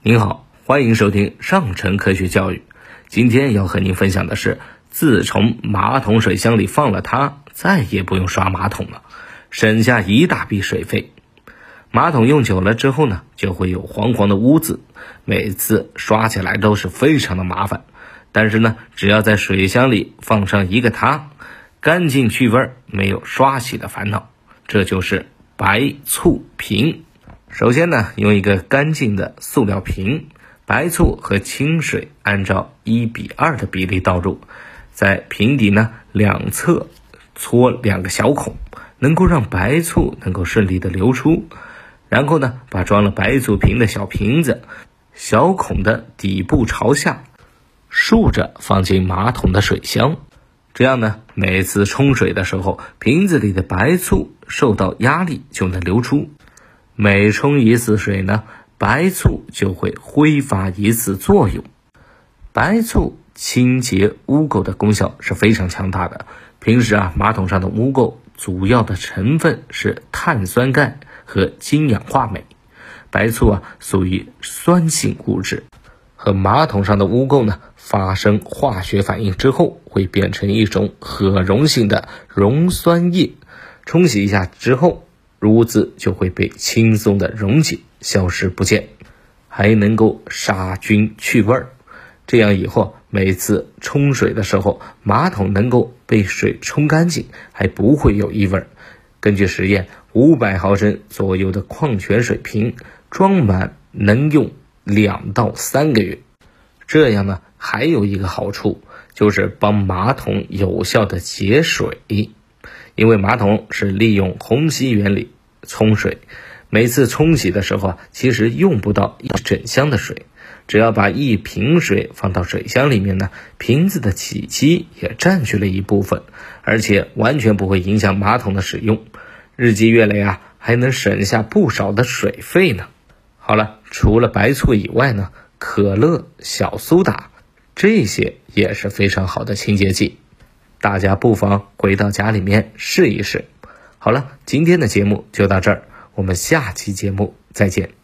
您好，欢迎收听上城科学教育。今天要和您分享的是，自从马桶水箱里放了它，再也不用刷马桶了，省下一大笔水费。马桶用久了之后呢，就会有黄黄的污渍，每次刷起来都是非常的麻烦。但是呢，只要在水箱里放上一个它，干净去味儿，没有刷洗的烦恼。这就是白醋瓶。首先呢，用一个干净的塑料瓶，白醋和清水按照一比二的比例倒入，在瓶底呢两侧搓两个小孔，能够让白醋能够顺利的流出。然后呢，把装了白醋瓶的小瓶子，小孔的底部朝下，竖着放进马桶的水箱。这样呢，每次冲水的时候，瓶子里的白醋受到压力就能流出。每冲一次水呢，白醋就会挥发一次作用。白醋清洁污垢的功效是非常强大的。平时啊，马桶上的污垢主要的成分是碳酸钙。和氢氧化镁，白醋啊属于酸性物质，和马桶上的污垢呢发生化学反应之后，会变成一种可溶性的溶酸液，冲洗一下之后，污渍就会被轻松的溶解，消失不见，还能够杀菌去味儿。这样以后每次冲水的时候，马桶能够被水冲干净，还不会有异味。根据实验，五百毫升左右的矿泉水瓶装满能用两到三个月。这样呢，还有一个好处就是帮马桶有效的节水。因为马桶是利用虹吸原理冲水，每次冲洗的时候啊，其实用不到一整箱的水，只要把一瓶水放到水箱里面呢，瓶子的体积也占据了一部分，而且完全不会影响马桶的使用。日积月累啊，还能省下不少的水费呢。好了，除了白醋以外呢，可乐、小苏打这些也是非常好的清洁剂，大家不妨回到家里面试一试。好了，今天的节目就到这儿，我们下期节目再见。